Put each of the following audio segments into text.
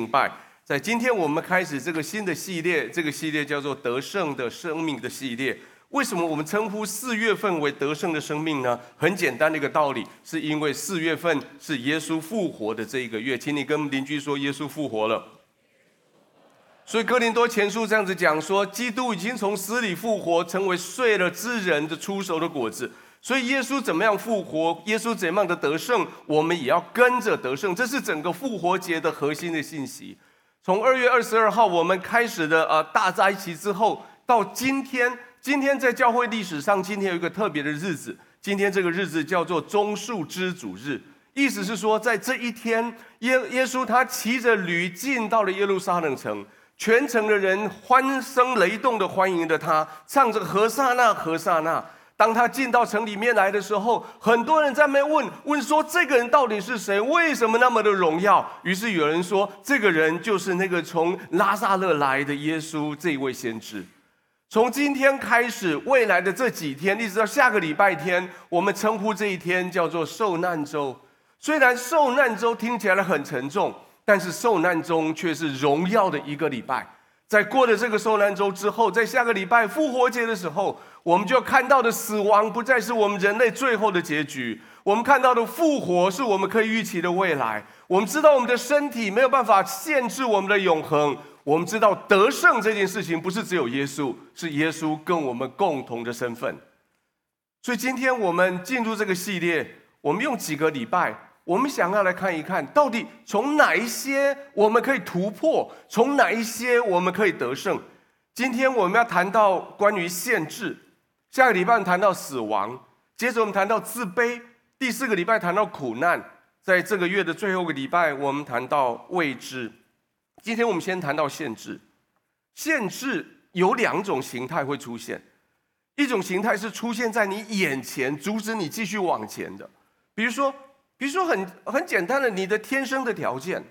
敬拜。在今天我们开始这个新的系列，这个系列叫做“得胜的生命”的系列。为什么我们称呼四月份为“得胜的生命”呢？很简单的一个道理，是因为四月份是耶稣复活的这一个月。请你跟邻居说，耶稣复活了。所以哥林多前书这样子讲说，基督已经从死里复活，成为睡了之人的出手的果子。所以耶稣怎么样复活，耶稣怎么样的得胜，我们也要跟着得胜。这是整个复活节的核心的信息。从二月二十二号我们开始的呃大斋期之后，到今天，今天在教会历史上，今天有一个特别的日子。今天这个日子叫做棕树之主日，意思是说，在这一天，耶耶稣他骑着驴进到了耶路撒冷城，全城的人欢声雷动的欢迎着他，唱着和散那和散那。当他进到城里面来的时候，很多人在那问问说：“这个人到底是谁？为什么那么的荣耀？”于是有人说：“这个人就是那个从拉撒勒来的耶稣，这一位先知。”从今天开始，未来的这几天，一直到下个礼拜天，我们称呼这一天叫做受难周。虽然受难周听起来很沉重，但是受难中却是荣耀的一个礼拜。在过了这个受难周之后，在下个礼拜复活节的时候，我们就要看到的死亡不再是我们人类最后的结局，我们看到的复活是我们可以预期的未来。我们知道我们的身体没有办法限制我们的永恒。我们知道得胜这件事情不是只有耶稣，是耶稣跟我们共同的身份。所以今天我们进入这个系列，我们用几个礼拜，我们想要来看一看到底从哪一些我们可以突破，从哪一些我们可以得胜。今天我们要谈到关于限制。下个礼拜谈到死亡，接着我们谈到自卑。第四个礼拜谈到苦难，在这个月的最后一个礼拜，我们谈到未知。今天我们先谈到限制。限制有两种形态会出现，一种形态是出现在你眼前，阻止你继续往前的。比如说，比如说很很简单的，你的天生的条件。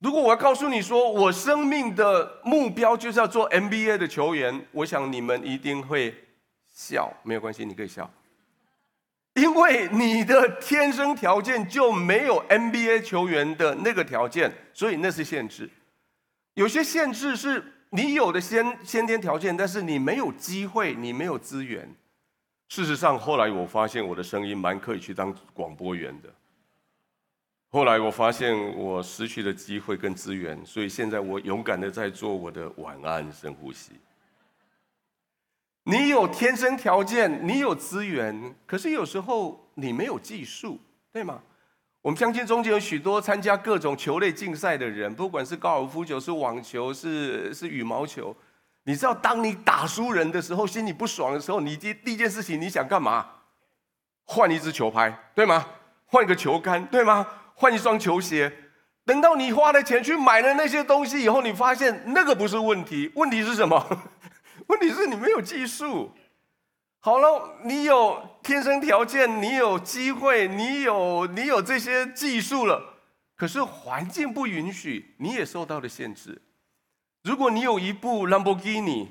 如果我要告诉你说，我生命的目标就是要做 NBA 的球员，我想你们一定会。笑没有关系，你可以笑，因为你的天生条件就没有 NBA 球员的那个条件，所以那是限制。有些限制是你有的先先天条件，但是你没有机会，你没有资源。事实上，后来我发现我的声音蛮可以去当广播员的。后来我发现我失去了机会跟资源，所以现在我勇敢的在做我的晚安深呼吸。你有天生条件，你有资源，可是有时候你没有技术，对吗？我们相信中间有许多参加各种球类竞赛的人，不管是高尔夫球、是网球、是是羽毛球，你知道，当你打输人的时候，心里不爽的时候，你第第一件事情你想干嘛？换一支球拍，对吗？换一个球杆，对吗？换一双球鞋。等到你花了钱去买了那些东西以后，你发现那个不是问题，问题是什么？问题是你没有技术。好了，你有天生条件，你有机会，你有你有这些技术了，可是环境不允许，你也受到了限制。如果你有一部兰博基尼，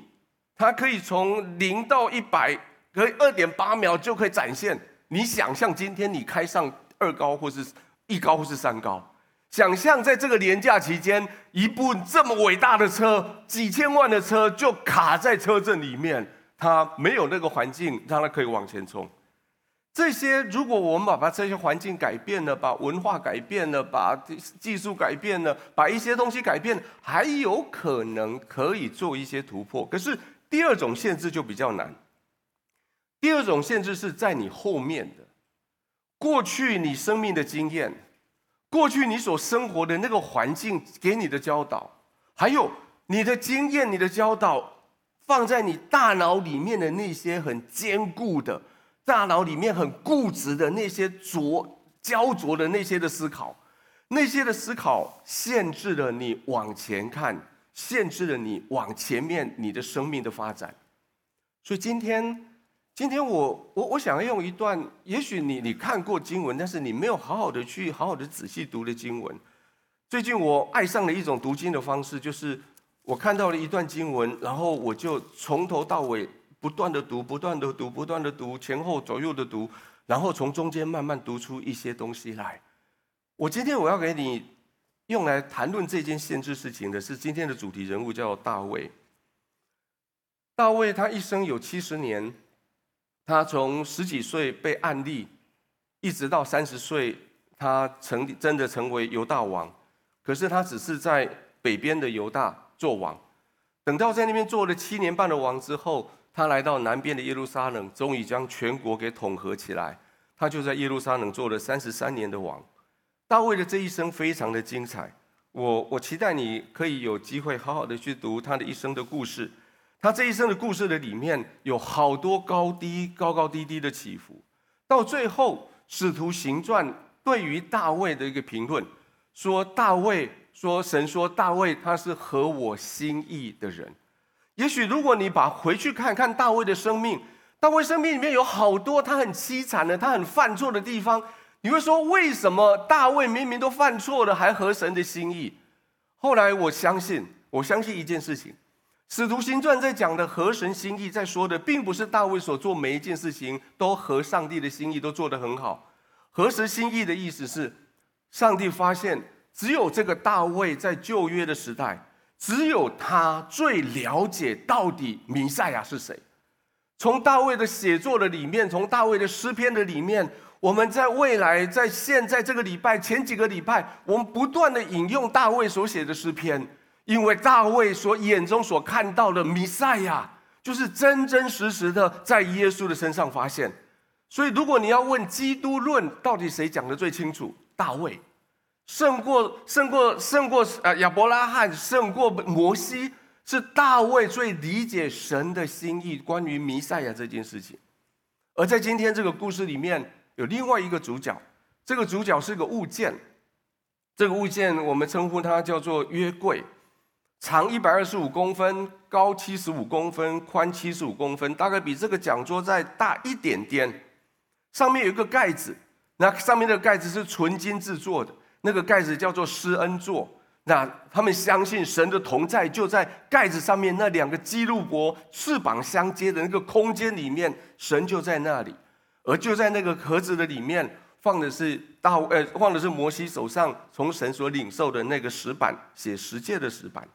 它可以从零到一百，可以二点八秒就可以展现。你想象今天你开上二高，或是一高，或是三高。想象在这个年假期间，一部这么伟大的车，几千万的车就卡在车阵里面，它没有那个环境让它可以往前冲。这些如果我们把把这些环境改变了，把文化改变了，把技术改变了，把一些东西改变，还有可能可以做一些突破。可是第二种限制就比较难。第二种限制是在你后面的，过去你生命的经验。过去你所生活的那个环境给你的教导，还有你的经验、你的教导，放在你大脑里面的那些很坚固的、大脑里面很固执的那些浊、焦灼的那些的思考，那些的思考限制了你往前看，限制了你往前面你的生命的发展。所以今天。今天我我我想用一段，也许你你看过经文，但是你没有好好的去好好的仔细读的经文。最近我爱上了一种读经的方式，就是我看到了一段经文，然后我就从头到尾不断的读，不断的读，不断的读，前后左右的读，然后从中间慢慢读出一些东西来。我今天我要给你用来谈论这件限制事情的是今天的主题人物，叫大卫。大卫他一生有七十年，他从十几岁被暗立，一直到三十岁，他成真的成为犹大王。可是他只是在北边的犹大做王，等到在那边做了七年半的王之后，他来到南边的耶路撒冷，终于将全国给统合起来。他就在耶路撒冷做了三十三年的王。大卫的这一生非常的精彩，我我期待你可以有机会好好的去读他的一生的故事。他这一生的故事的里面有好多高低、高高低低的起伏。到最后，《使徒行传》对于大卫的一个评论，说大卫说神说大卫他是合我心意的人。也许如果你把回去看看大卫的生命，大卫生命里面有好多他很凄惨的、他很犯错的地方。你会说，为什么大卫明明都犯错了，还合神的心意？后来我相信，我相信一件事情，《使徒行传》在讲的合神心意，在说的并不是大卫所做每一件事情都合上帝的心意，都做得很好。合神心意的意思是，上帝发现只有这个大卫在旧约的时代，只有他最了解到底弥赛亚是谁。从大卫的写作的里面，从大卫的诗篇的里面。我们在未来，在现在这个礼拜前几个礼拜，我们不断的引用大卫所写的诗篇，因为大卫所眼中所看到的弥赛亚，就是真真实实的在耶稣的身上发现。所以，如果你要问基督论到底谁讲的最清楚，大卫胜过胜过胜过呃亚伯拉罕，胜过摩西，是大卫最理解神的心意，关于弥赛亚这件事情。而在今天这个故事里面。有另外一个主角，这个主角是个物件，这个物件我们称呼它叫做约柜，长一百二十五公分，高七十五公分，宽七十五公分，大概比这个讲桌再大一点点。上面有一个盖子，那上面的盖子是纯金制作的，那个盖子叫做施恩座。那他们相信神的同在就在盖子上面那两个基路伯翅膀相接的那个空间里面，神就在那里。而就在那个盒子的里面，放的是大呃，放的是摩西手上从神所领受的那个石板，写十诫的石板。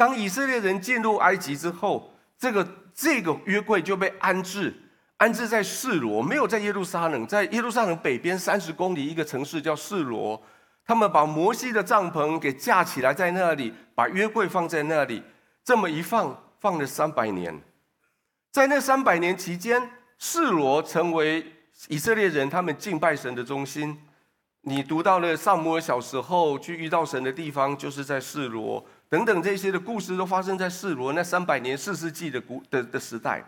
当以色列人进入埃及之后，这个这个约柜就被安置，安置在示罗，没有在耶路撒冷，在耶路撒冷北边三十公里一个城市叫示罗。他们把摩西的帐篷给架起来在那里，把约柜放在那里，这么一放，放了三百年。在那三百年期间。示罗成为以色列人他们敬拜神的中心。你读到了撒母耳小时候去遇到神的地方，就是在示罗。等等这些的故事都发生在示罗那三百年四世纪的古的的时代。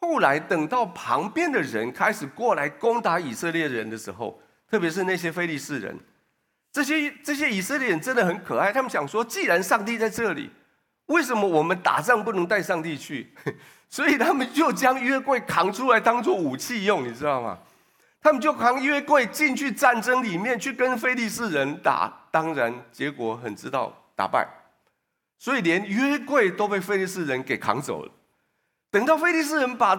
后来等到旁边的人开始过来攻打以色列人的时候，特别是那些非利士人，这些这些以色列人真的很可爱。他们想说，既然上帝在这里，为什么我们打仗不能带上帝去？所以他们就将约柜扛出来当做武器用，你知道吗？他们就扛约柜进去战争里面去跟非利士人打，当然结果很知道打败，所以连约柜都被菲利斯人给扛走了。等到菲利斯人把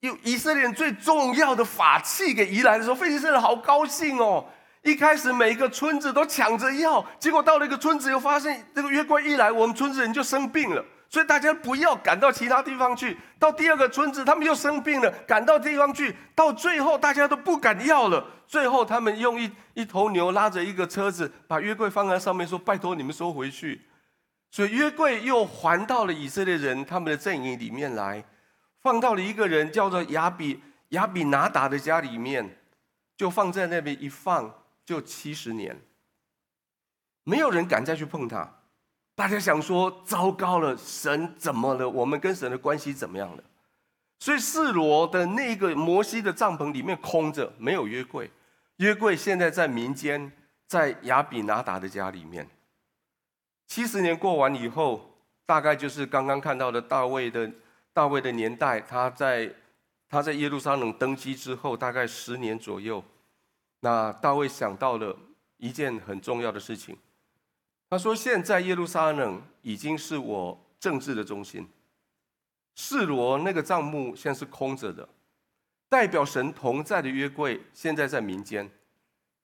有以色列人最重要的法器给移来的时候，菲利斯人好高兴哦。一开始每一个村子都抢着要，结果到了一个村子又发现这个约柜一来，我们村子人就生病了。所以大家不要赶到其他地方去。到第二个村子，他们又生病了，赶到地方去。到最后，大家都不敢要了。最后，他们用一一头牛拉着一个车子，把约柜放在上面，说：“拜托你们收回去。”所以约柜又还到了以色列人他们的阵营里面来，放到了一个人叫做亚比亚比拿达的家里面，就放在那边一放就七十年，没有人敢再去碰它。大家想说，糟糕了，神怎么了？我们跟神的关系怎么样了？所以示罗的那个摩西的帐篷里面空着，没有约柜。约柜现在在民间，在亚比拿达的家里面。七十年过完以后，大概就是刚刚看到的大卫的大卫的年代。他在他在耶路撒冷登基之后，大概十年左右。那大卫想到了一件很重要的事情。他说：“现在耶路撒冷已经是我政治的中心，示罗那个帐幕现在是空着的，代表神同在的约柜现在在民间，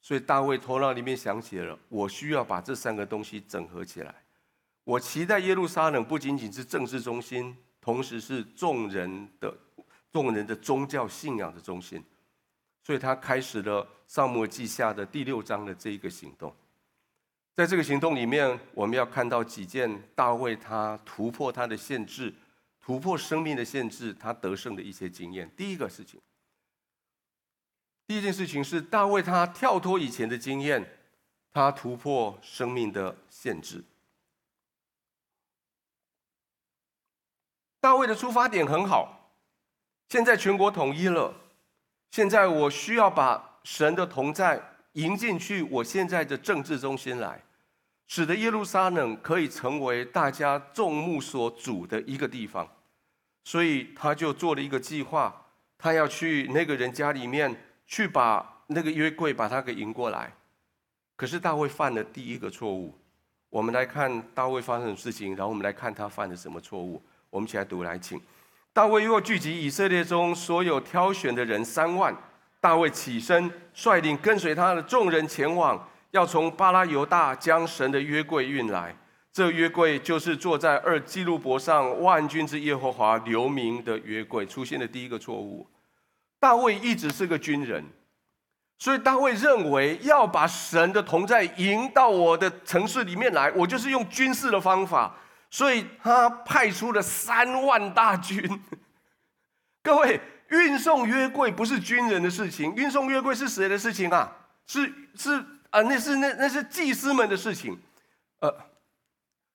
所以大卫头脑里面想起了，我需要把这三个东西整合起来。我期待耶路撒冷不仅仅是政治中心，同时是众人的众人的宗教信仰的中心。所以他开始了撒母记下的第六章的这一个行动。在这个行动里面，我们要看到几件大卫他突破他的限制，突破生命的限制，他得胜的一些经验。第一个事情，第一件事情是大卫他跳脱以前的经验，他突破生命的限制。大卫的出发点很好，现在全国统一了，现在我需要把神的同在迎进去，我现在的政治中心来，使得耶路撒冷可以成为大家众目所瞩的一个地方。所以他就做了一个计划，他要去那个人家里面去把那个约柜把他给迎过来。可是大卫犯了第一个错误。我们来看大卫发生的事情，然后我们来看他犯了什么错误。我们一起来读来，请大卫又聚集以色列中所有挑选的人三万。大卫起身，率领跟随他的众人前往，要从巴拉犹大将神的约柜运来。这约柜就是坐在二基路伯上万军之耶和华留名的约柜。出现的第一个错误，大卫一直是个军人，所以大卫认为要把神的同在迎到我的城市里面来，我就是用军事的方法。所以他派出了三万大军。各位，运送约柜不是军人的事情，运送约柜是谁的事情啊？是是啊，那是那那是祭司们的事情，呃，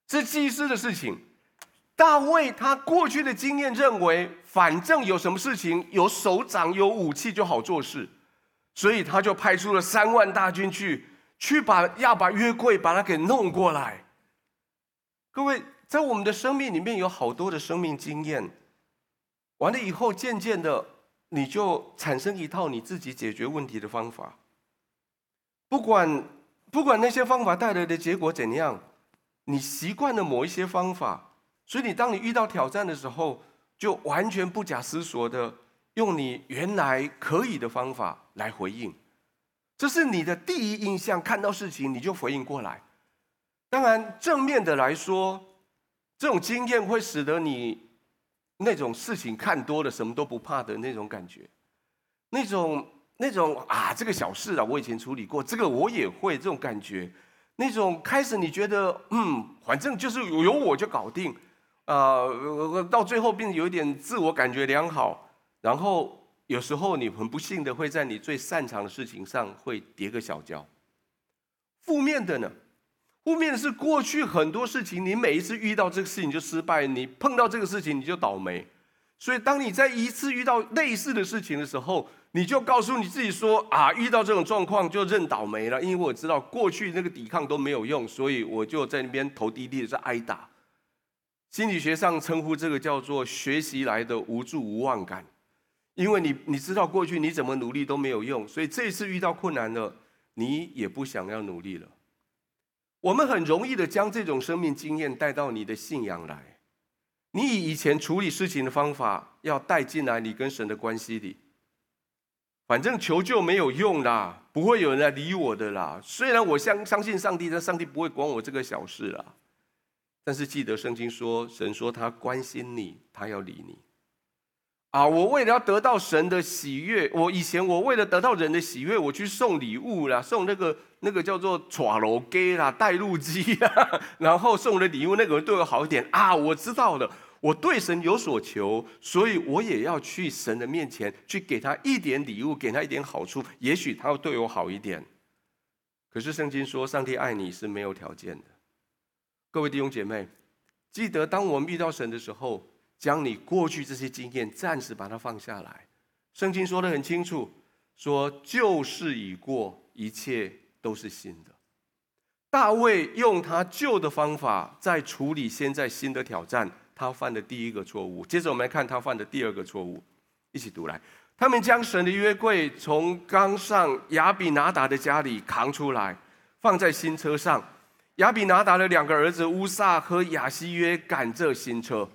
是祭司的事情。大卫他过去的经验认为，反正有什么事情，有首长有武器就好做事，所以他就派出了三万大军去，去把要把约柜把它给弄过来。各位。在我们的生命里面有好多的生命经验，完了以后，渐渐的你就产生一套你自己解决问题的方法。不管不管那些方法带来的结果怎样，你习惯了某一些方法，所以你当你遇到挑战的时候，就完全不假思索的用你原来可以的方法来回应。这是你的第一印象，看到事情你就回应过来。当然，正面的来说。这种经验会使得你那种事情看多了，什么都不怕的那种感觉，那种那种啊，这个小事啊，我以前处理过，这个我也会这种感觉，那种开始你觉得嗯，反正就是有我就搞定，啊、呃，到最后变得有一点自我感觉良好，然后有时候你很不幸的会在你最擅长的事情上会跌个小跤，负面的呢？负面的是过去很多事情，你每一次遇到这个事情就失败，你碰到这个事情你就倒霉。所以当你在一次遇到类似的事情的时候，你就告诉你自己说：啊，遇到这种状况就认倒霉了，因为我知道过去那个抵抗都没有用，所以我就在那边头低低的在挨打。心理学上称呼这个叫做学习来的无助无望感，因为你你知道过去你怎么努力都没有用，所以这次遇到困难了，你也不想要努力了。我们很容易的将这种生命经验带到你的信仰来，你以以前处理事情的方法要带进来你跟神的关系里。反正求救没有用啦，不会有人来理我的啦。虽然我相相信上帝，但上帝不会管我这个小事啦。但是记得圣经说，神说他关心你，他要理你。啊！我为了要得到神的喜悦，我以前我为了得到人的喜悦，我去送礼物啦，送那个那个叫做抓罗给啦、带路机啦，然后送了礼物，那个人对我好一点啊！我知道了，我对神有所求，所以我也要去神的面前去给他一点礼物，给他一点好处，也许他会对我好一点。可是圣经说，上帝爱你是没有条件的。各位弟兄姐妹，记得当我们遇到神的时候。将你过去这些经验暂时把它放下来。圣经说得很清楚，说旧事已过，一切都是新的。大卫用他旧的方法在处理现在新的挑战，他犯的第一个错误。接着我们来看他犯的第二个错误，一起读来。他们将神的约柜从冈上亚比拿达的家里扛出来，放在新车上。亚比拿达的两个儿子乌撒和亚希约赶这新车。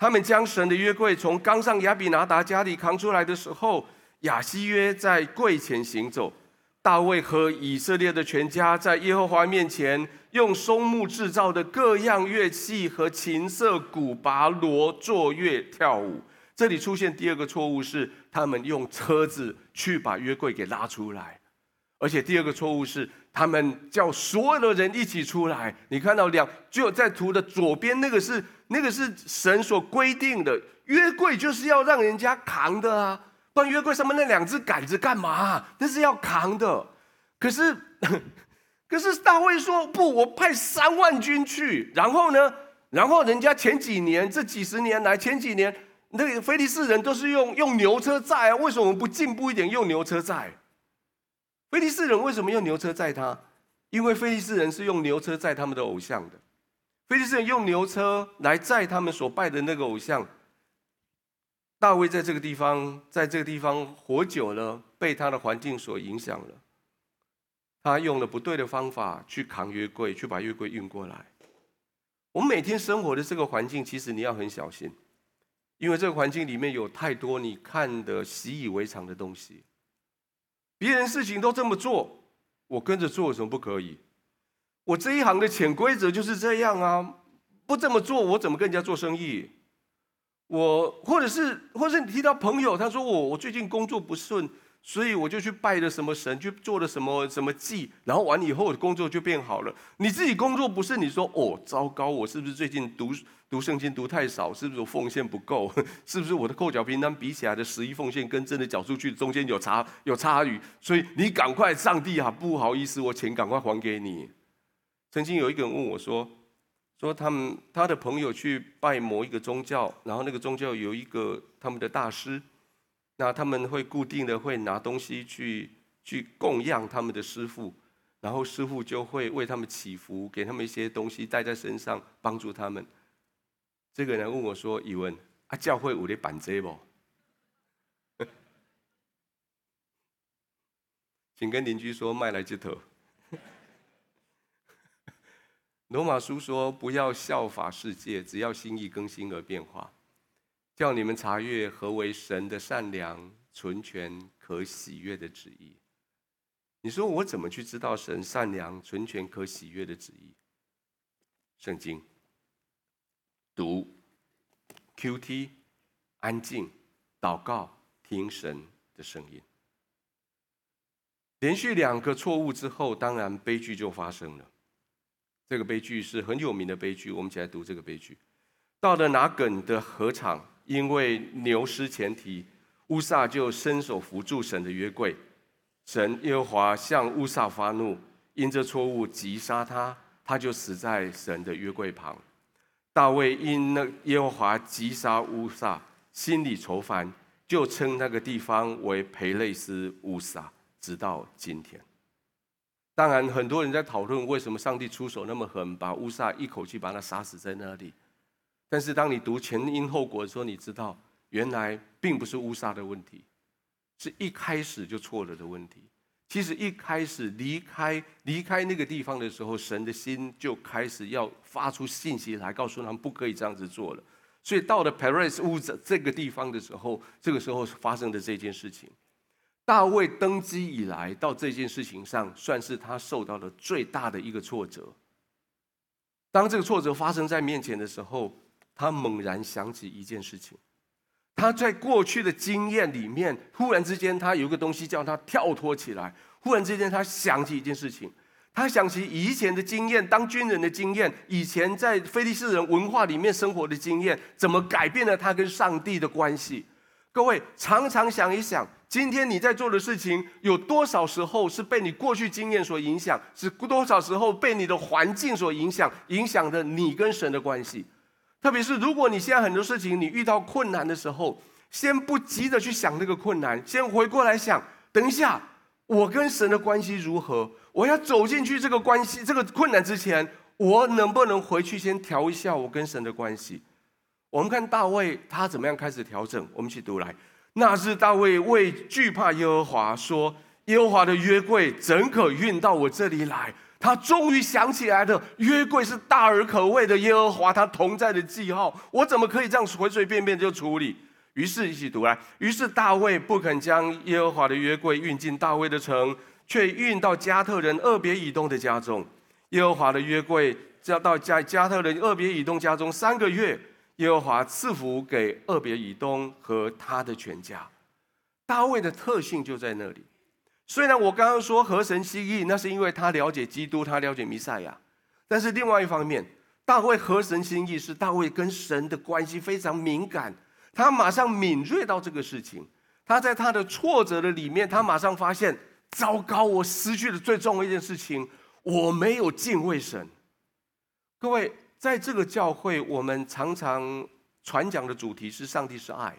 他们将神的约柜从冈上亚比拿达家里扛出来的时候，亚希约在柜前行走，大卫和以色列的全家在耶和华面前，用松木制造的各样乐器和琴瑟、鼓、拔、锣作乐跳舞。这里出现第二个错误是，他们用车子去把约柜给拉出来，而且第二个错误是，他们叫所有的人一起出来。你看到两，就在图的左边那个是那个是神所规定的约柜，就是要让人家扛的啊。不然约柜上面那两只杆子干嘛？那是要扛的。可是，可是大卫说不，我派三万军去。然后呢？然后人家前几年这几十年来，前几年那个非利士人都是用用牛车载啊。为什么我们不进步一点，用牛车载？非利士人为什么用牛车载他？因为非利士人是用牛车载他们的偶像的。非利斯人用牛车来载他们所拜的那个偶像。大卫在这个地方，在这个地方活久了，被他的环境所影响了。他用了不对的方法去扛约柜，去把约柜运过来。我们每天生活的这个环境，其实你要很小心，因为这个环境里面有太多你看的习以为常的东西。别人事情都这么做，我跟着做有什么不可以？我这一行的潜规则就是这样啊，不这么做，我怎么跟人家做生意？我或者是，或者是你提到朋友，他说我我最近工作不顺，所以我就去拜了什么神，去做了什么什么祭，然后完以后我的工作就变好了。你自己工作不是？你说哦，糟糕，我是不是最近读读圣经读太少？是不是我奉献不够？是不是我的扣缴凭单比起来的十一奉献跟真的缴出去中间有差有差距？所以你赶快，上帝啊，不好意思，我钱赶快还给你。曾经有一个人问我说。说他们他的朋友去拜某一个宗教，然后那个宗教有一个他们的大师，那他们会固定的会拿东西去去供养他们的师父，然后师父就会为他们祈福，给他们一些东西带在身上帮助他们。这个人问我说：“以文啊，教会有咧办这不？” 请跟邻居说卖来接头。罗马书说：“不要效法世界，只要心意更新而变化，叫你们查阅何为神的善良、纯全、可喜悦的旨意。”你说我怎么去知道神善良、纯全、可喜悦的旨意？圣经读，QT，安静，祷告，听神的声音。连续两个错误之后，当然悲剧就发生了。这个悲剧是很有名的悲剧，我们一起来读这个悲剧。到了拿梗的禾场，因为牛失前蹄，乌撒就伸手扶住神的约柜。神耶和华向乌撒发怒，因这错误击杀他，他就死在神的约柜旁。大卫因那耶和华击杀乌撒，心里愁烦，就称那个地方为培肋斯乌撒，直到今天。当然，很多人在讨论为什么上帝出手那么狠，把乌萨一口气把他杀死在那里。但是，当你读前因后果的时候，你知道，原来并不是乌萨的问题，是一开始就错了的问题。其实一开始离开离开那个地方的时候，神的心就开始要发出信息来，告诉他们不可以这样子做了。所以到了 Paris 乌撒这个地方的时候，这个时候发生的这件事情。大卫登基以来，到这件事情上，算是他受到了最大的一个挫折。当这个挫折发生在面前的时候，他猛然想起一件事情。他在过去的经验里面，忽然之间，他有个东西叫他跳脱起来。忽然之间，他想起一件事情，他想起以前的经验，当军人的经验，以前在菲利士人文化里面生活的经验，怎么改变了他跟上帝的关系？各位常常想一想。今天你在做的事情，有多少时候是被你过去经验所影响？是多少时候被你的环境所影响？影响着你跟神的关系。特别是如果你现在很多事情，你遇到困难的时候，先不急着去想那个困难，先回过来想：等一下，我跟神的关系如何？我要走进去这个关系、这个困难之前，我能不能回去先调一下我跟神的关系？我们看大卫他怎么样开始调整？我们一起读来。那日大卫为惧怕耶和华，说：“耶和华的约柜怎可运到我这里来？”他终于想起来了，约柜是大而可畏的耶和华他同在的记号，我怎么可以这样随随便便就处理？于是，一起读来。于是大卫不肯将耶和华的约柜运进大卫的城，却运到加特人二别以东的家中。耶和华的约柜要到加加特人二别以东家中三个月，耶和华赐福给二别以东和他的全家。大卫的特性就在那里。虽然我刚刚说合神心意，那是因为他了解基督，他了解弥赛亚。但是另外一方面，大卫合神心意是大卫跟神的关系非常敏感，他马上敏锐到这个事情。他在他的挫折的里面，他马上发现，糟糕，我失去了最重要一件事情。我没有敬畏神。各位，在这个教会，我们常常传讲的主题是上帝是爱。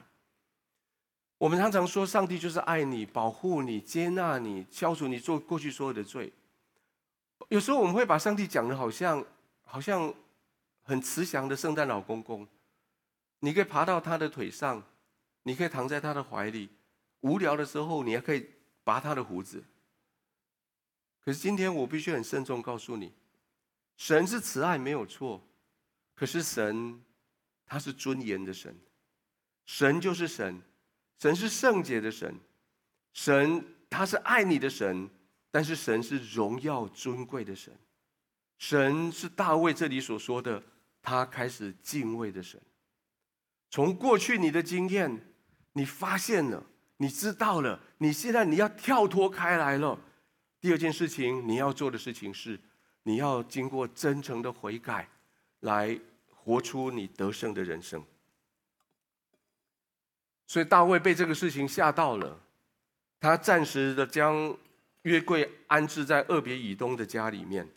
我们常常说，上帝就是爱你、保护你、接纳你、消除你做过去所有的罪。有时候我们会把上帝讲的好像好像很慈祥的圣诞老公公，你可以爬到他的腿上，你可以躺在他的怀里，无聊的时候你还可以拔他的胡子。可是今天我必须很慎重告诉你，神是慈爱没有错，可是神他是尊严的神，神就是神，神是圣洁的神，神他是爱你的神，但是神是荣耀尊贵的神，神是大卫这里所说的他开始敬畏的神。从过去你的经验，你发现了，你知道了，你现在你要跳脱开来了。第二件事情，你要做的事情是，你要经过真诚的悔改，来活出你得胜的人生。所以大卫被这个事情吓到了，他暂时的将约柜安置在二别以东的家里面，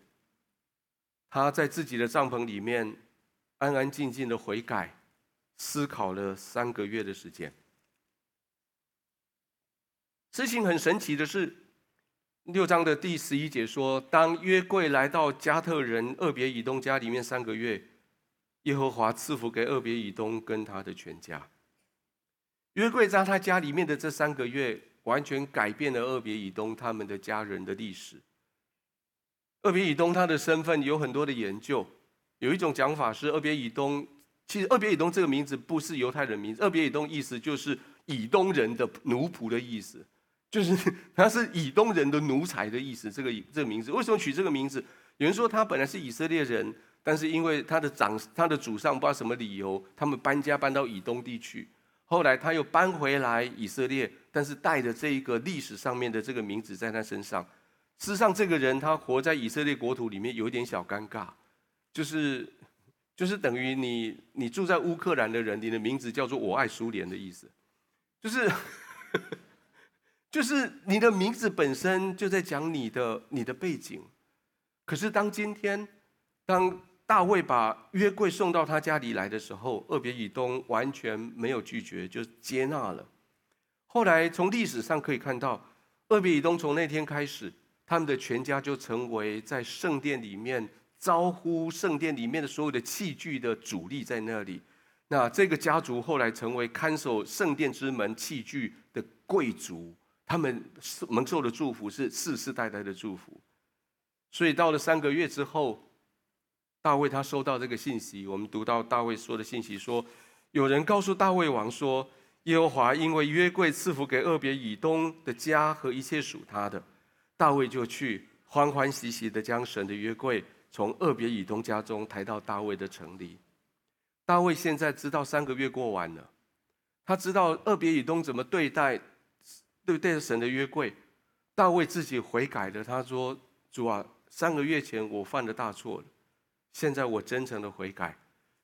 他在自己的帐篷里面安安静静的悔改，思考了三个月的时间。事情很神奇的是。六章的第十一节说：“当约柜来到加特人二别以东家里面三个月，耶和华赐福给俄别以东跟他的全家。约柜在他家里面的这三个月，完全改变了俄别以东他们的家人的历史。俄别以东他的身份有很多的研究，有一种讲法是，俄别以东其实俄别以东这个名字不是犹太人名字，俄别以东意思就是以东人的奴仆的意思。”就是 他是以东人的奴才的意思，这个这个名字为什么取这个名字？有人说他本来是以色列人，但是因为他的长他的祖上不知道什么理由，他们搬家搬到以东地区，后来他又搬回来以色列，但是带着这一个历史上面的这个名字在他身上。事实上，这个人他活在以色列国土里面有一点小尴尬，就是就是等于你你住在乌克兰的人，你的名字叫做我爱苏联的意思，就是。就是你的名字本身就在讲你的你的背景，可是当今天，当大卫把约柜送到他家里来的时候，厄别以东完全没有拒绝，就接纳了。后来从历史上可以看到，厄别以东从那天开始，他们的全家就成为在圣殿里面招呼圣殿里面的所有的器具的主力在那里。那这个家族后来成为看守圣殿之门器具的贵族。他们蒙受的祝福是世世代代的祝福，所以到了三个月之后，大卫他收到这个信息，我们读到大卫说的信息说，有人告诉大卫王说，耶和华因为约柜赐福给俄别以东的家和一切属他的，大卫就去欢欢喜喜的将神的约柜从俄别以东家中抬到大卫的城里。大卫现在知道三个月过完了，他知道俄别以东怎么对待。对对神的约柜，大卫自己悔改了。他说：“主啊，三个月前我犯了大错了，现在我真诚的悔改。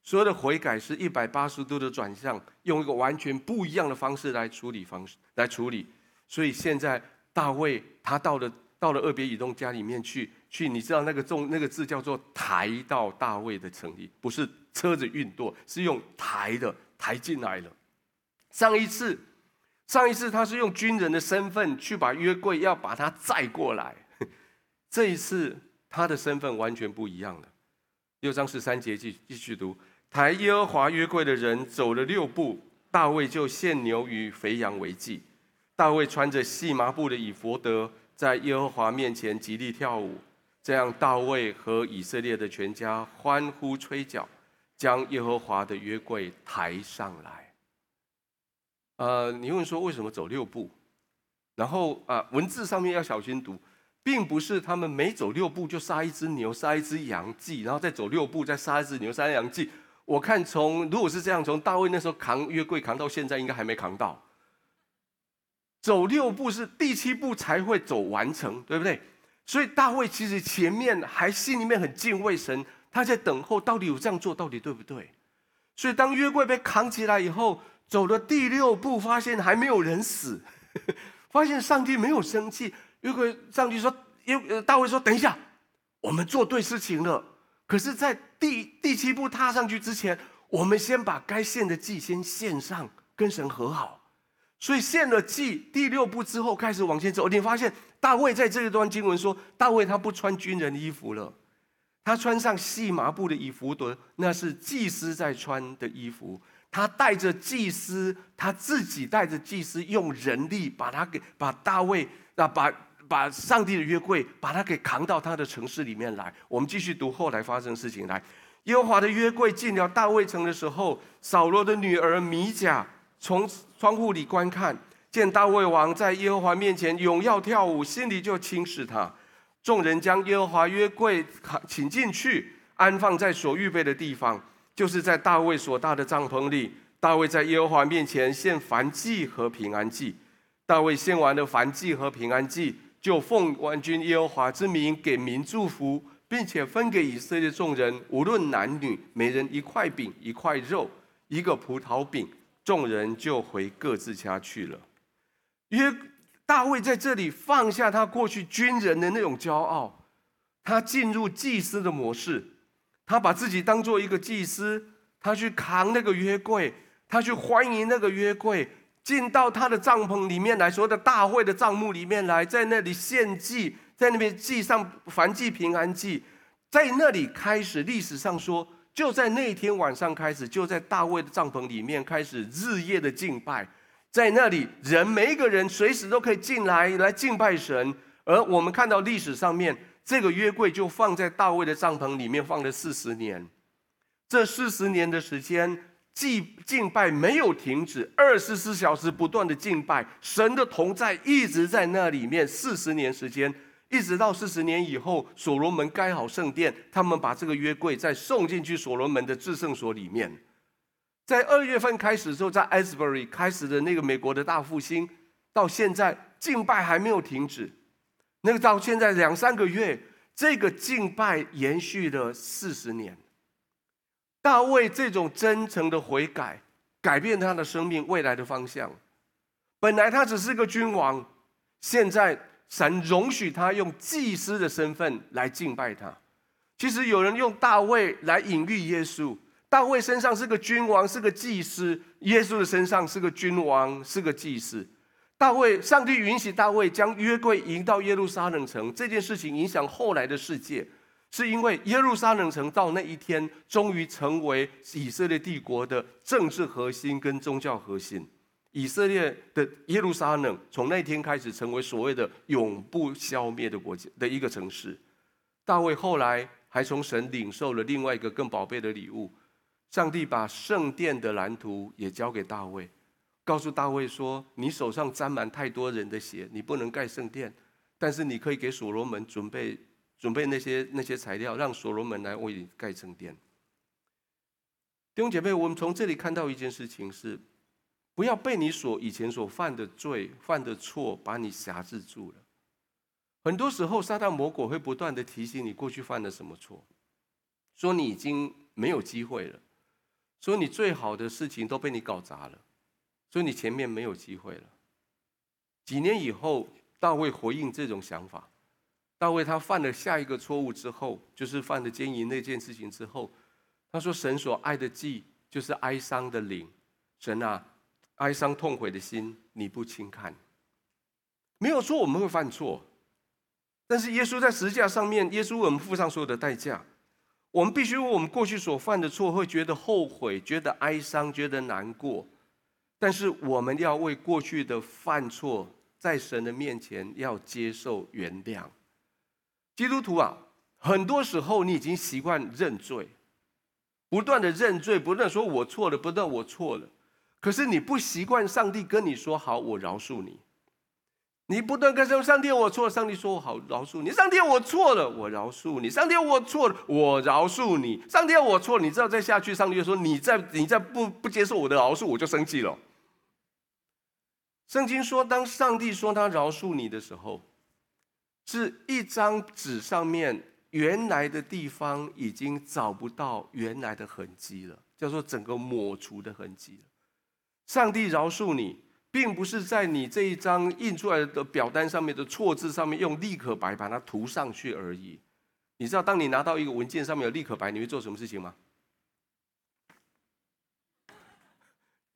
所有的悔改是一百八十度的转向，用一个完全不一样的方式来处理方式来处理。所以现在大卫他到了到了二别以东家里面去去，你知道那个重那个字叫做抬到大卫的城里，不是车子运舵，是用抬的抬进来了。上一次。”上一次他是用军人的身份去把约柜要把他载过来，这一次他的身份完全不一样了。六章十三节继继续读：抬耶和华约柜的人走了六步，大卫就献牛与肥羊为祭。大卫穿着细麻布的以弗得，在耶和华面前极力跳舞。这样，大卫和以色列的全家欢呼吹角，将耶和华的约柜抬上来。呃，你问说为什么走六步？然后啊、呃，文字上面要小心读。并不是他们每走六步就杀一只牛、杀一只羊祭，然后再走六步再杀一只牛、杀羊祭。我看从如果是这样，从大卫那时候扛约柜扛到现在，应该还没扛到。走六步是第七步才会走完成，对不对？所以大卫其实前面还心里面很敬畏神，他在等候到底有这样做到底对不对？所以当约柜被扛起来以后，走了第六步，发现还没有人死，发现上帝没有生气。约柜上帝说：“约大卫说，等一下，我们做对事情了。可是，在第第七步踏上去之前，我们先把该献的祭先献上，跟神和好。”所以献了祭，第六步之后开始往前走。你发现大卫在这一段经文说，大卫他不穿军人衣服了，他穿上细麻布的以弗得，那是祭司在穿的衣服。他带着祭司，他自己带着祭司，用人力把他给把大卫啊把把上帝的约柜把他给扛到他的城市里面来。我们继续读后来发生的事情来，耶和华的约柜进了大卫城的时候，扫罗的女儿米甲。从窗户里观看，见大卫王在耶和华面前荣耀跳舞，心里就轻视他。众人将耶和华约柜请进去，安放在所预备的地方，就是在大卫所搭的帐篷里。大卫在耶和华面前献燔祭和平安祭。大卫献完了燔祭和平安祭，就奉万军耶和华之名给民祝福，并且分给以色列众人，无论男女，每人一块饼、一块肉、一个葡萄饼。众人就回各自家去了。约大卫在这里放下他过去军人的那种骄傲，他进入祭司的模式，他把自己当做一个祭司，他去扛那个约柜，他去欢迎那个约柜进到他的帐篷里面来，所有的大会的帐幕里面来，在那里献祭，在那边祭上燔祭平安祭，在那里开始历史上说。就在那天晚上开始，就在大卫的帐篷里面开始日夜的敬拜，在那里人每一个人随时都可以进来来敬拜神。而我们看到历史上面这个约柜就放在大卫的帐篷里面放了四十年，这四十年的时间祭敬拜没有停止，二十四小时不断的敬拜，神的同在一直在那里面四十年时间。一直到四十年以后，所罗门盖好圣殿，他们把这个约柜再送进去所罗门的至圣所里面。在二月份开始的时候，在 Asbury 开始的那个美国的大复兴，到现在敬拜还没有停止。那个到现在两三个月，这个敬拜延续了四十年。大卫这种真诚的悔改，改变他的生命未来的方向。本来他只是个君王，现在。神容许他用祭司的身份来敬拜他。其实有人用大卫来隐喻耶稣。大卫身上是个君王，是个祭司；耶稣的身上是个君王，是个祭司。大卫，上帝允许大卫将约柜迎到耶路撒冷城，这件事情影响后来的世界，是因为耶路撒冷城到那一天，终于成为以色列帝国的政治核心跟宗教核心。以色列的耶路撒冷从那天开始成为所谓的永不消灭的国家的一个城市。大卫后来还从神领受了另外一个更宝贝的礼物，上帝把圣殿的蓝图也交给大卫，告诉大卫说：“你手上沾满太多人的血，你不能盖圣殿，但是你可以给所罗门准备准备那些那些材料，让所罗门来为你盖圣殿。”弟兄姐妹，我们从这里看到一件事情是。不要被你所以前所犯的罪、犯的错把你辖制住了。很多时候，撒旦魔鬼会不断的提醒你过去犯了什么错，说你已经没有机会了，说你最好的事情都被你搞砸了，说你前面没有机会了。几年以后，大卫回应这种想法。大卫他犯了下一个错误之后，就是犯了奸淫那件事情之后，他说：“神所爱的祭就是哀伤的灵，神啊。”哀伤痛悔的心，你不轻看。没有说我们会犯错，但是耶稣在十字架上面，耶稣为我们付上所有的代价。我们必须为我们过去所犯的错，会觉得后悔，觉得哀伤，觉得难过。但是我们要为过去的犯错，在神的面前要接受原谅。基督徒啊，很多时候你已经习惯认罪，不断的认罪，不断说我错了，不断我错了。可是你不习惯上帝跟你说好，我饶恕你。你不断跟上上帝，我错了。上帝说：“我好饶恕你。”上帝，我错了，我饶恕你。上帝，我错了，我饶恕你。上帝，我错了，你知道再下去，上帝就说：“你再你再不不接受我的饶恕，我就生气了。”圣经说，当上帝说他饶恕你的时候，是一张纸上面原来的地方已经找不到原来的痕迹了，叫做整个抹除的痕迹。上帝饶恕你。并不是在你这一张印出来的表单上面的错字上面用立可白把它涂上去而已。你知道，当你拿到一个文件上面有立可白，你会做什么事情吗？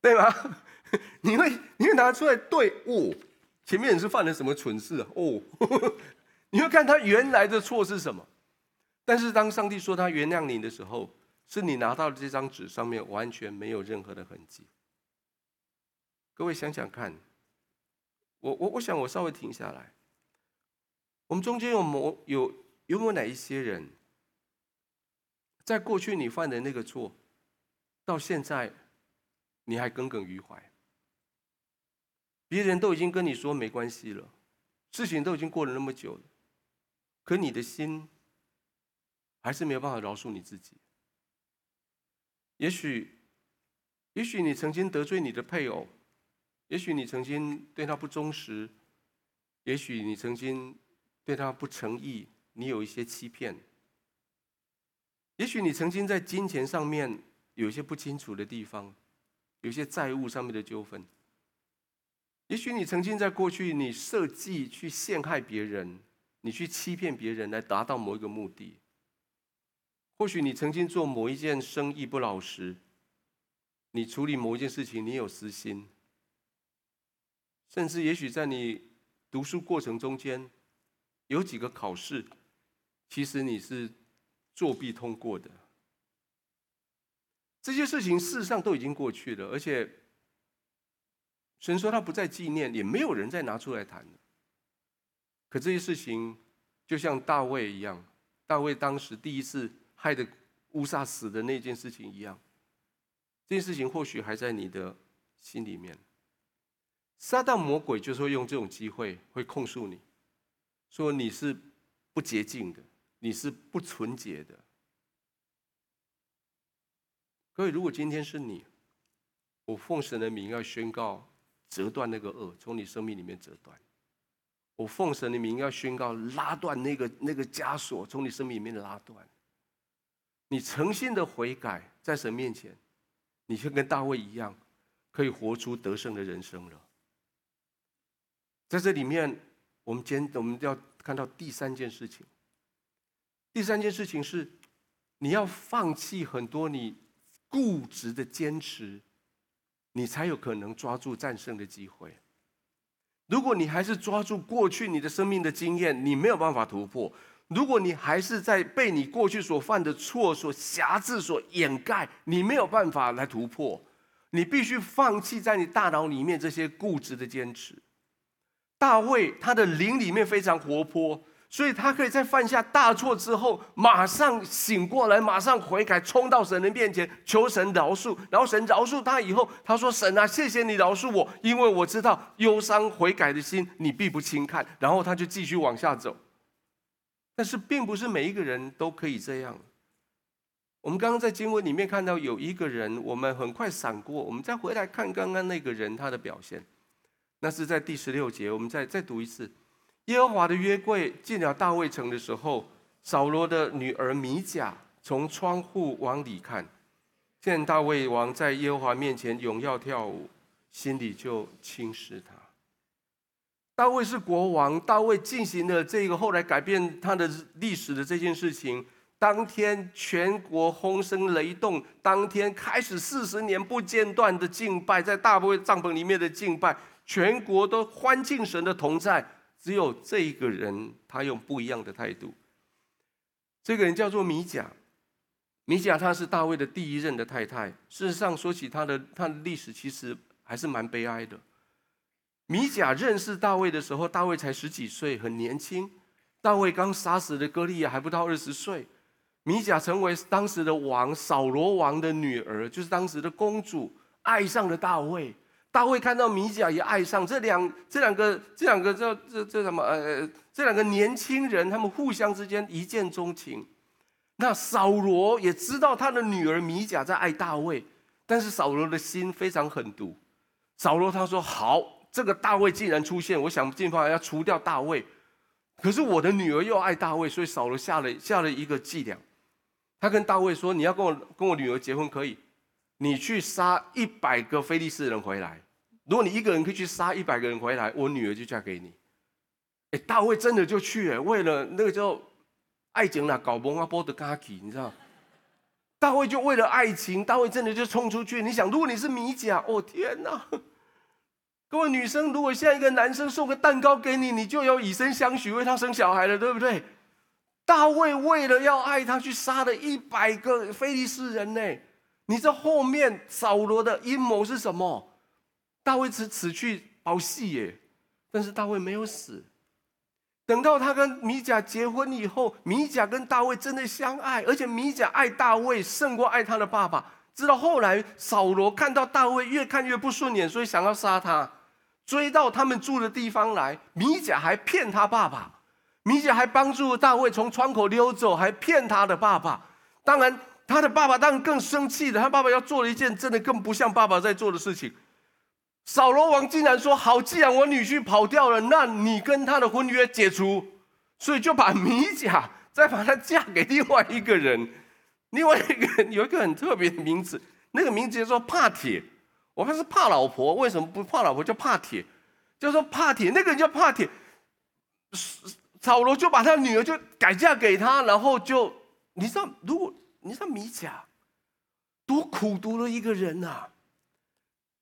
对吗？你会你会拿出来对哦，前面你是犯了什么蠢事啊？哦，你会看他原来的错是什么？但是当上帝说他原谅你的时候，是你拿到的这张纸上面完全没有任何的痕迹。各位想想看，我我我想我稍微停下来。我们中间有某有有没有哪一些人，在过去你犯的那个错，到现在你还耿耿于怀？别人都已经跟你说没关系了，事情都已经过了那么久了，可你的心还是没有办法饶恕你自己。也许，也许你曾经得罪你的配偶。也许你曾经对他不忠实，也许你曾经对他不诚意，你有一些欺骗。也许你曾经在金钱上面有一些不清楚的地方，有些债务上面的纠纷。也许你曾经在过去你设计去陷害别人，你去欺骗别人来达到某一个目的。或许你曾经做某一件生意不老实，你处理某一件事情你有私心。甚至也许在你读书过程中间，有几个考试，其实你是作弊通过的。这些事情事实上都已经过去了，而且神说他不再纪念，也没有人再拿出来谈。可这些事情就像大卫一样，大卫当时第一次害得乌撒死的那件事情一样，这件事情或许还在你的心里面。撒旦魔鬼就是会用这种机会会控诉你，说你是不洁净的，你是不纯洁的。各位，如果今天是你，我奉神的名要宣告折断那个恶，从你生命里面折断；我奉神的名要宣告拉断那个那个枷锁，从你生命里面拉断。你诚心的悔改，在神面前，你就跟大卫一样，可以活出得胜的人生了。在这里面，我们今天我们要看到第三件事情。第三件事情是，你要放弃很多你固执的坚持，你才有可能抓住战胜的机会。如果你还是抓住过去你的生命的经验，你没有办法突破。如果你还是在被你过去所犯的错所辖制、所掩盖，你没有办法来突破。你必须放弃在你大脑里面这些固执的坚持。大卫他的灵里面非常活泼，所以他可以在犯下大错之后，马上醒过来，马上悔改，冲到神的面前求神饶恕。然后神饶恕他以后，他说：“神啊，谢谢你饶恕我，因为我知道忧伤悔改的心你必不轻看。”然后他就继续往下走。但是并不是每一个人都可以这样。我们刚刚在经文里面看到有一个人，我们很快闪过，我们再回来看刚刚那个人他的表现。那是在第十六节，我们再再读一次。耶和华的约柜进了大卫城的时候，扫罗的女儿米甲从窗户往里看，见大卫王在耶和华面前荣耀跳舞，心里就轻视他。大卫是国王，大卫进行了这个后来改变他的历史的这件事情。当天全国轰声雷动，当天开始四十年不间断的敬拜，在大卫帐篷里面的敬拜。全国都欢庆神的同在，只有这一个人，他用不一样的态度。这个人叫做米甲，米甲她是大卫的第一任的太太。事实上，说起他的他的历史，其实还是蛮悲哀的。米甲认识大卫的时候，大卫才十几岁，很年轻。大卫刚杀死的歌利亚还不到二十岁。米甲成为当时的王扫罗王的女儿，就是当时的公主，爱上了大卫。大卫看到米甲也爱上这两这两个这两个这这这什么呃这两个年轻人，他们互相之间一见钟情。那扫罗也知道他的女儿米甲在爱大卫，但是扫罗的心非常狠毒。扫罗他说：“好，这个大卫既然出现，我想尽办法要除掉大卫。可是我的女儿又爱大卫，所以扫罗下了下了一个伎俩。他跟大卫说：‘你要跟我跟我女儿结婚可以，你去杀一百个非利士人回来。如果你一个人可以去杀一百个人回来，我女儿就嫁给你。’哎，大卫真的就去哎，为了那个叫爱情啦，搞蒙阿波的嘎奇，你知道？大卫就为了爱情，大卫真的就冲出去。你想，如果你是米甲，哦天哪！各位女生，如果现在一个男生送个蛋糕给你，你就要以身相许，为他生小孩了，对不对？大卫为了要爱他，去杀了一百个非利士人呢。你这后面扫罗的阴谋是什么？大卫只此去保戏耶，但是大卫没有死。等到他跟米甲结婚以后，米甲跟大卫真的相爱，而且米甲爱大卫胜过爱他的爸爸。直到后来，扫罗看到大卫越看越不顺眼，所以想要杀他。追到他们住的地方来，米甲还骗他爸爸，米甲还帮助大卫从窗口溜走，还骗他的爸爸。当然，他的爸爸当然更生气了。他爸爸要做了一件真的更不像爸爸在做的事情。扫罗王竟然说：“好，既然我女婿跑掉了，那你跟他的婚约解除。”所以就把米甲再把她嫁给另外一个人。另外一个人有一个很特别的名字，那个名字叫做帕铁。我们是怕老婆，为什么不怕老婆？叫怕铁，叫做怕铁。那个人叫帕铁，扫罗就把他女儿就改嫁给他，然后就你知道，如果你知道米甲多苦毒的一个人呐、啊，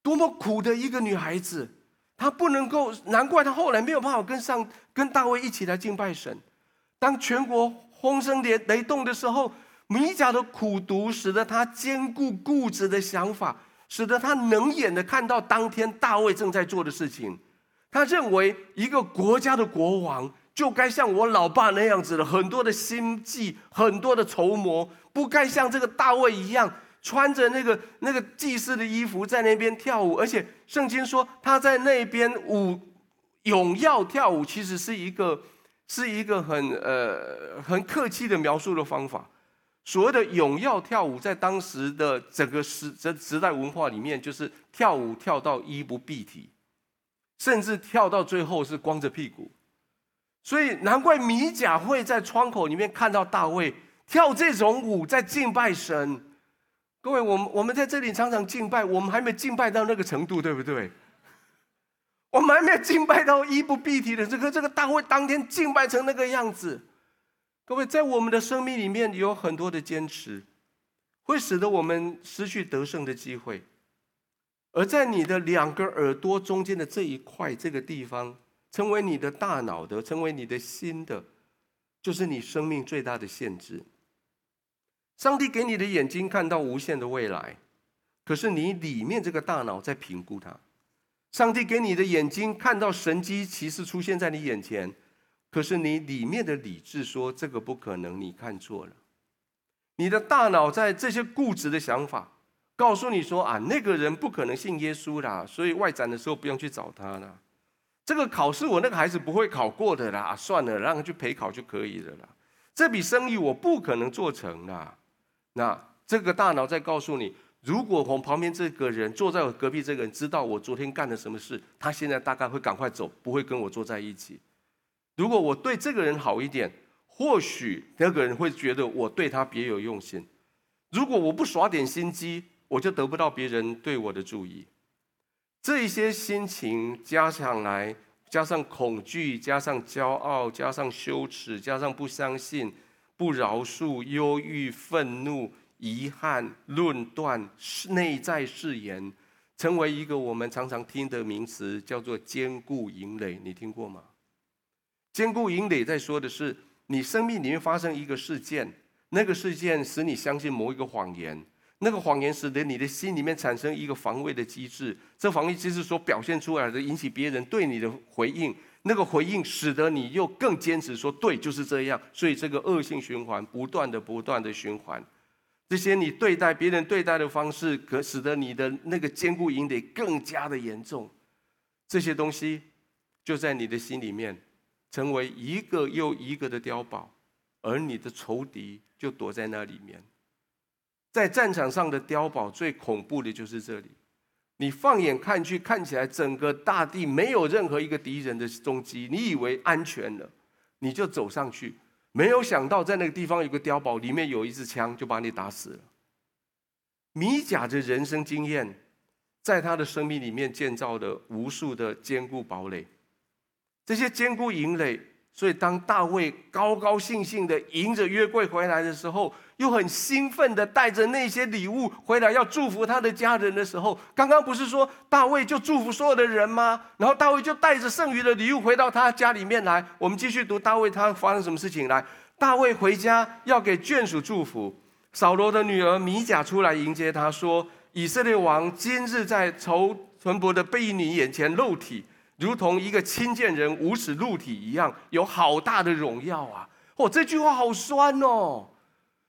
多么苦的一个女孩子，她不能够，难怪她后来没有办法跟上跟大卫一起来敬拜神。当全国轰声雷雷动的时候，米甲的苦读使得他坚固固执的想法。使得他能眼的看到当天大卫正在做的事情，他认为一个国家的国王就该像我老爸那样子的，很多的心计，很多的筹谋，不该像这个大卫一样穿着那个那个祭司的衣服在那边跳舞，而且圣经说他在那边舞咏耀跳舞，其实是一个是一个很呃很客气的描述的方法。所谓的咏耀跳舞，在当时的整个时这时代文化里面，就是跳舞跳到衣不蔽体，甚至跳到最后是光着屁股。所以难怪米甲会在窗口里面看到大卫跳这种舞，在敬拜神。各位，我们我们在这里常常敬拜，我们还没敬拜到那个程度，对不对？我们还没有敬拜到衣不蔽体的这个这个大会当天敬拜成那个样子。各位，在我们的生命里面有很多的坚持，会使得我们失去得胜的机会。而在你的两个耳朵中间的这一块这个地方，成为你的大脑的，成为你的心的，就是你生命最大的限制。上帝给你的眼睛看到无限的未来，可是你里面这个大脑在评估它。上帝给你的眼睛看到神迹奇事出现在你眼前。可是你里面的理智说这个不可能，你看错了。你的大脑在这些固执的想法告诉你说啊，那个人不可能信耶稣啦，所以外展的时候不用去找他啦。这个考试我那个孩子不会考过的啦，算了，让他去陪考就可以了啦。这笔生意我不可能做成啦。那这个大脑在告诉你，如果我旁边这个人坐在我隔壁这个人知道我昨天干了什么事，他现在大概会赶快走，不会跟我坐在一起。如果我对这个人好一点，或许那个人会觉得我对他别有用心。如果我不耍点心机，我就得不到别人对我的注意。这一些心情加上来，加上恐惧，加上骄傲，加上羞耻，加上不相信、不饶恕、忧郁、愤怒、遗憾、论断、内在誓言，成为一个我们常常听的名词，叫做坚固营垒。你听过吗？坚固营垒在说的是，你生命里面发生一个事件，那个事件使你相信某一个谎言，那个谎言使得你的心里面产生一个防卫的机制，这防卫机制所表现出来的，引起别人对你的回应，那个回应使得你又更坚持说对，就是这样，所以这个恶性循环不断的不断的循环。这些你对待别人对待的方式，可使得你的那个坚固营垒更加的严重。这些东西就在你的心里面，成为一个又一个的碉堡，而你的仇敌就躲在那里面。在战场上的碉堡最恐怖的就是这里，你放眼看去，看起来整个大地没有任何一个敌人的踪迹，你以为安全了，你就走上去，没有想到在那个地方有个碉堡，里面有一支枪，就把你打死了。米甲的人生经验，在他的生命里面建造了无数的坚固堡垒，这些坚固营垒。所以，当大卫高高兴兴的迎着约柜回来的时候，又很兴奋的带着那些礼物回来要祝福他的家人的时候，刚刚不是说大卫就祝福所有的人吗？然后大卫就带着剩余的礼物回到他家里面来。我们继续读大卫他发生什么事情来。大卫回家要给眷属祝福，扫罗的女儿米甲出来迎接他说：“以色列王今日在仇纯朴的婢女眼前露体。”如同一个亲贱人无耻露体一样，有好大的荣耀啊！哦，这句话好酸哦。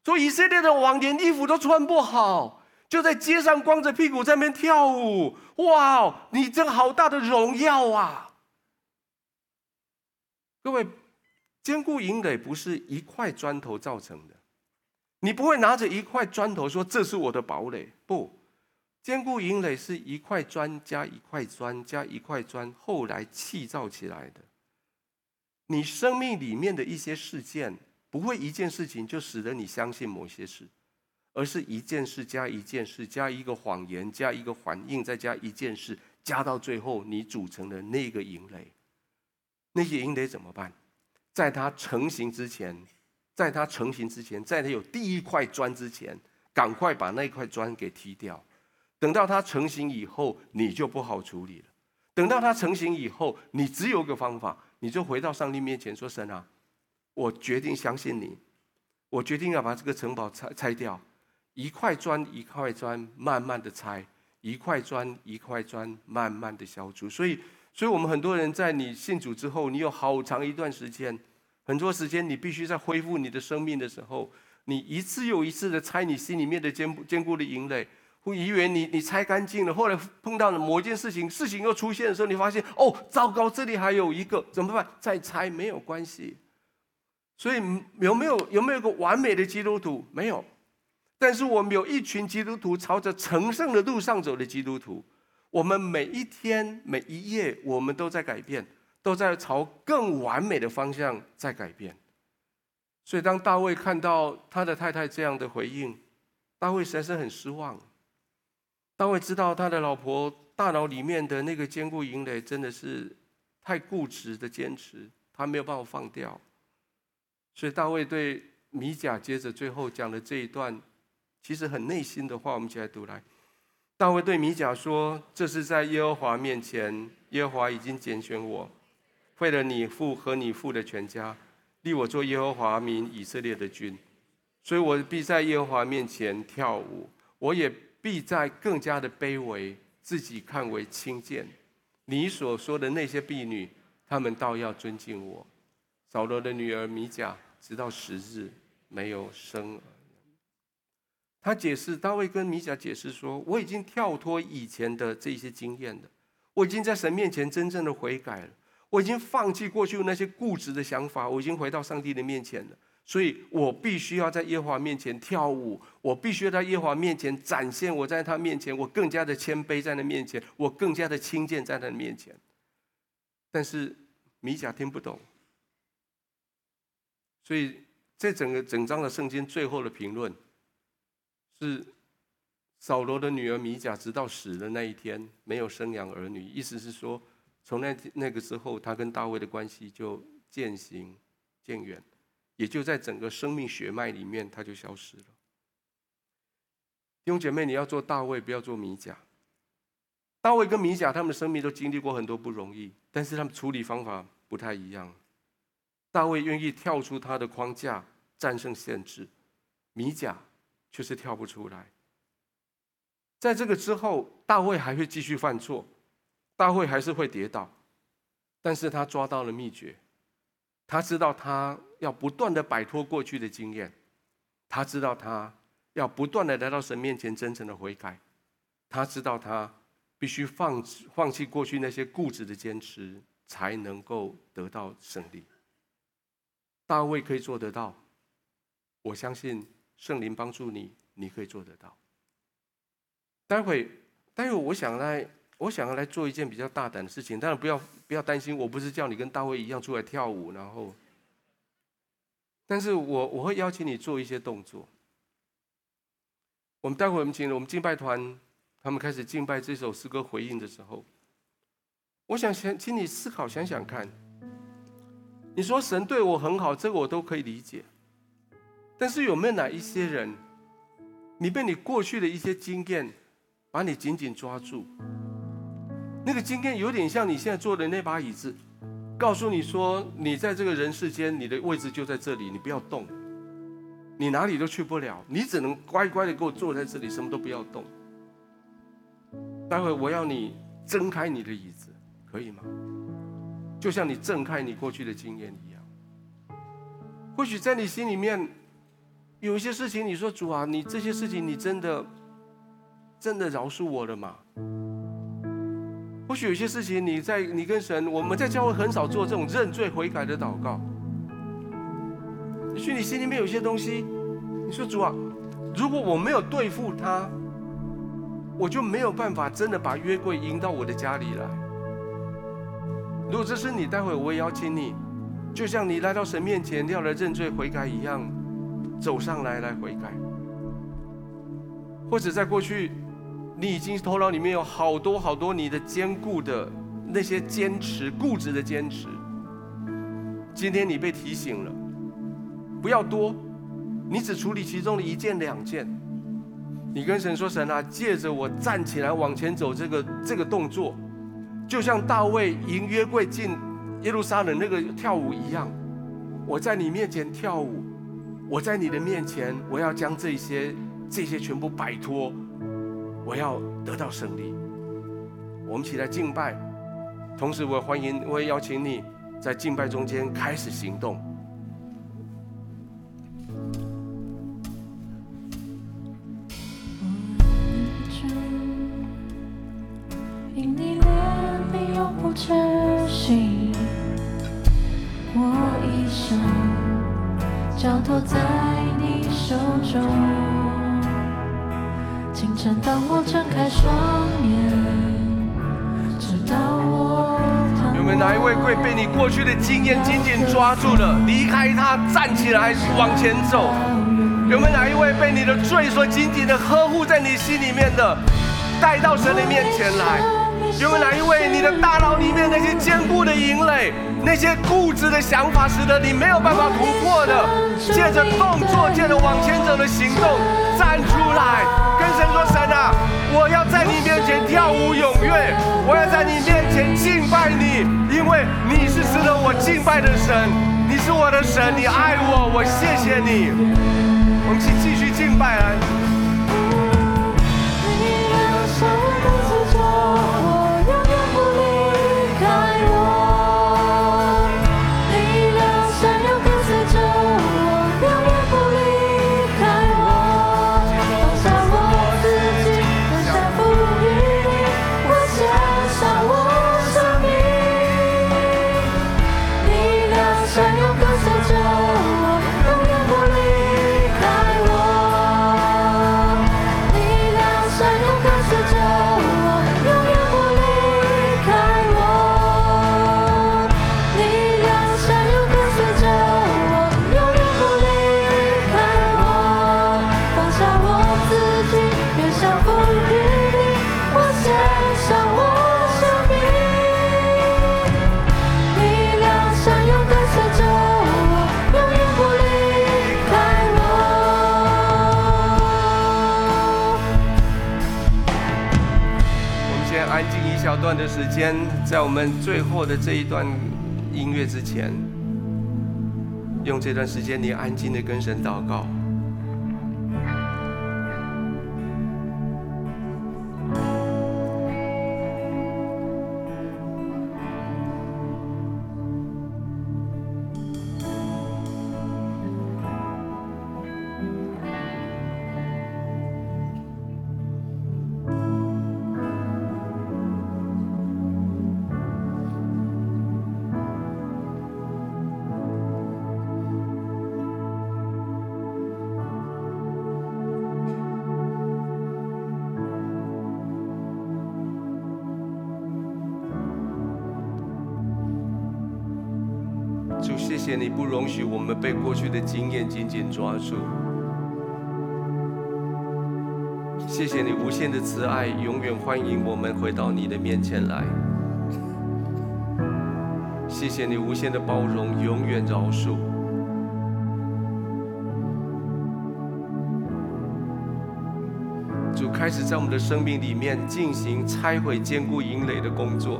说以色列的王连衣服都穿不好，就在街上光着屁股在那边跳舞。哇，你这个好大的荣耀啊！各位，坚固营垒不是一块砖头造成的，你不会拿着一块砖头说，这是我的堡垒，不。坚固营垒是一块砖加一块砖加一块砖，后来砌造起来的。你生命里面的一些事件，不会一件事情就使得你相信某些事，而是一件事加一件事加一个谎言加一个反应再加一件事，加到最后你组成的那个营垒。那些营垒怎么办？在它成型之前，在它成型之前，在它有第一块砖之前，赶快把那块砖给踢掉。等到它成型以后，你就不好处理了。等到它成型以后，你只有个方法，你就回到上帝面前说：“神啊，我决定相信你，我决定要把这个城堡拆拆掉，一块砖一块砖慢慢的拆，一块砖一块砖慢慢的消除。”所以，所以我们很多人在你信主之后，你有好长一段时间，很多时间你必须在恢复你的生命的时候，你一次又一次的拆你心里面的坚坚固的营垒。会以为你你拆干净了，后来碰到了某一件事情，事情又出现的时候，你发现哦，糟糕，这里还有一个，怎么办？再拆没有关系。所以有没有有没有一个完美的基督徒？没有。但是我们有一群基督徒朝着成圣的路上走的基督徒，我们每一天每一夜，我们都在改变，都在朝更完美的方向在改变。所以当大卫看到他的太太这样的回应，大卫实在是很失望。大卫知道他的老婆大脑里面的那个坚固营垒真的是太固执的坚持，他没有办法放掉。所以大卫对米甲接着最后讲的这一段，其实很内心的话，我们一起来读来。大卫对米甲说：“这是在耶和华面前，耶和华已经拣选我，为了你父和你父的全家，立我做耶和华民以色列的君，所以我必在耶和华面前跳舞，我也。”必在更加的卑微，自己看为轻贱。你所说的那些婢女，他们倒要尊敬我。扫罗的女儿米甲，直到十日没有生儿。他解释，大卫跟米甲解释说：“我已经跳脱以前的这些经验了，我已经在神面前真正的悔改了，我已经放弃过去那些固执的想法，我已经回到上帝的面前了。”所以我必须要在耶和华面前跳舞，我必须要在耶和华面前展现我在他面前，我更加的谦卑在他面前，我更加的轻贱在他面前。但是米甲听不懂，所以这整个整章的圣经最后的评论是扫罗的女儿米甲直到死的那一天没有生养儿女，意思是说从那那个时候，他跟大卫的关系就渐行渐远。也就在整个生命血脉里面，他就消失了。弟兄姐妹，你要做大卫，不要做米甲。大卫跟米甲，他们的生命都经历过很多不容易，但是他们处理方法不太一样。大卫愿意跳出他的框架，战胜限制；米甲却是跳不出来。在这个之后，大卫还会继续犯错，大卫还是会跌倒，但是他抓到了秘诀。他知道他要不断的摆脱过去的经验，他知道他要不断的来到神面前，真诚的悔改。他知道他必须放放弃过去那些固执的坚持，才能够得到胜利。大卫可以做得到，我相信圣灵帮助你，你可以做得到。待会，待会我想来，我想要来做一件比较大胆的事情。当然不要不要担心，我不是叫你跟大卫一样出来跳舞，然后。但是我我会邀请你做一些动作。我们待会我们请我们敬拜团，他们开始敬拜这首诗歌回应的时候，我想先请你思考想想看。你说神对我很好，这个我都可以理解。但是有没有哪一些人，你被你过去的一些经验把你紧紧抓住？那个经验有点像你现在坐的那把椅子。告诉你说，你在这个人世间，你的位置就在这里，你不要动，你哪里都去不了，你只能乖乖的给我坐在这里，什么都不要动。待会我要你睁开你的椅子，可以吗？就像你睁开你过去的经验一样。或许在你心里面有一些事情，你说主啊，你这些事情你真的真的饶恕我了吗？或许有些事情，你在你跟神，我们在教会很少做这种认罪悔改的祷告。也许你心里面有些东西，你说主啊，如果我没有对付他，我就没有办法真的把约柜迎到我的家里来。如果这是你，待会我也邀请你，就像你来到神面前要来认罪悔改一样，走上来来悔改。或者在过去。你已经头脑里面有好多好多你的坚固的那些坚持、固执的坚持。今天你被提醒了，不要多，你只处理其中的一件、两件。你跟神说：“神啊，借着我站起来往前走这个这个动作，就像大卫迎约柜进耶路撒冷那个跳舞一样，我在你面前跳舞，我在你的面前，我要将这些这些全部摆脱。”我要得到胜利。我们起来敬拜，同时我欢迎，我也邀请你在敬拜中间开始行动。因你怜悯永不止息，我一生交托在你手中。清晨，当我睁开双眼，直到我。有没有哪一位会被你过去的经验紧紧抓住了？离开他，站起来往前走。有没有哪一位被你的罪所紧紧的呵护在你心里面的，带到神的面前来？有没有哪一位你的大脑里面那些坚固的营垒，那些固执的想法，使得你没有办法突破的？借着动作，借着往前走的行动，站出来。说：“神啊，我要在你面前跳舞踊跃，我要在你面前敬拜你，因为你是值得我敬拜的神，你是我的神，你爱我，我谢谢你。的时间，在我们最后的这一段音乐之前，用这段时间，你安静的跟神祷告。谢你不容许我们被过去的经验紧紧抓住。谢谢你无限的慈爱，永远欢迎我们回到你的面前来。谢谢你无限的包容，永远饶恕。主开始在我们的生命里面进行拆毁坚固营垒的工作。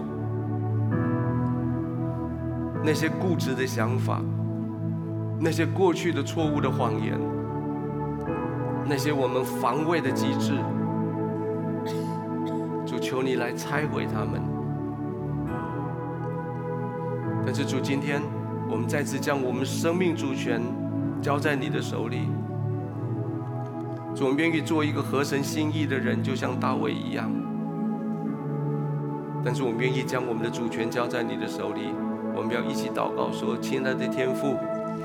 那些固执的想法，那些过去的错误的谎言，那些我们防卫的机制，主求你来拆毁他们。但是主，今天我们再次将我们生命主权交在你的手里。主，我们愿意做一个合神心意的人，就像大卫一样。但是我们愿意将我们的主权交在你的手里。我们要一起祷告说：“亲爱的天父，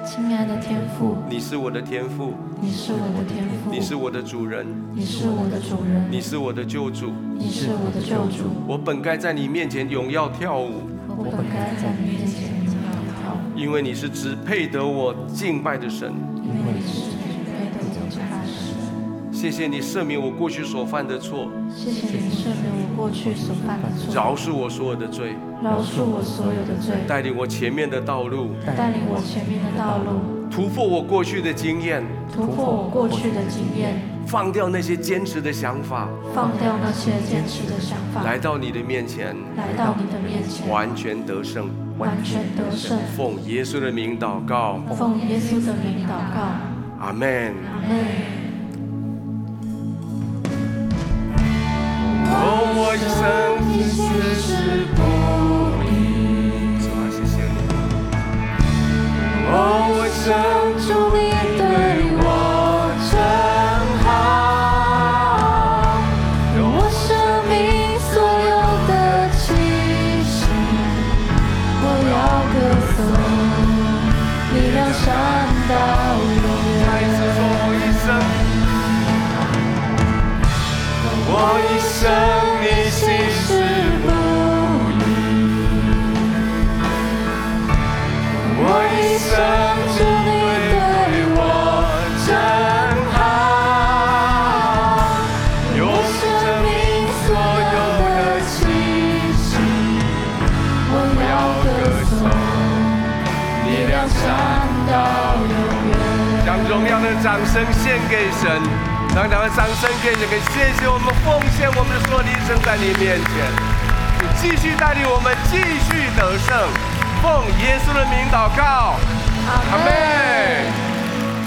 亲爱的天父，你是我的天父，你是我的天父，你是我的主人，你是我的主人，你是我的救主，你是我的救主。我本该在你面前荣耀跳舞，我本该在你面前跳舞，因为你是只配得我敬拜的神。因为你是只配得我敬拜的神。谢谢你赦免我过去所犯的错，谢谢你赦免我过去所犯的错，饶恕我所有的罪。”饶恕我所有的罪，带领我前面的道路，带领我前面的道路，突破我过去的经验，突破我过去的经验，放掉那些坚持的想法，放掉那些坚持的想法，来到你的面前，来到你的面前，完全得胜，完全得胜。奉耶稣的名祷告，奉耶稣的名祷告，阿门。阿门。我一生一世是不。哦，我祝你对我真好，我生命所有的气息，我要歌颂，力量闪到永远。再一次说，我一生，我一生掌声献给神，让两个掌声给神，谢谢我们奉献我们的所有的一生在你面前，你继续带领我们继续得胜。奉耶稣的名祷告，阿门。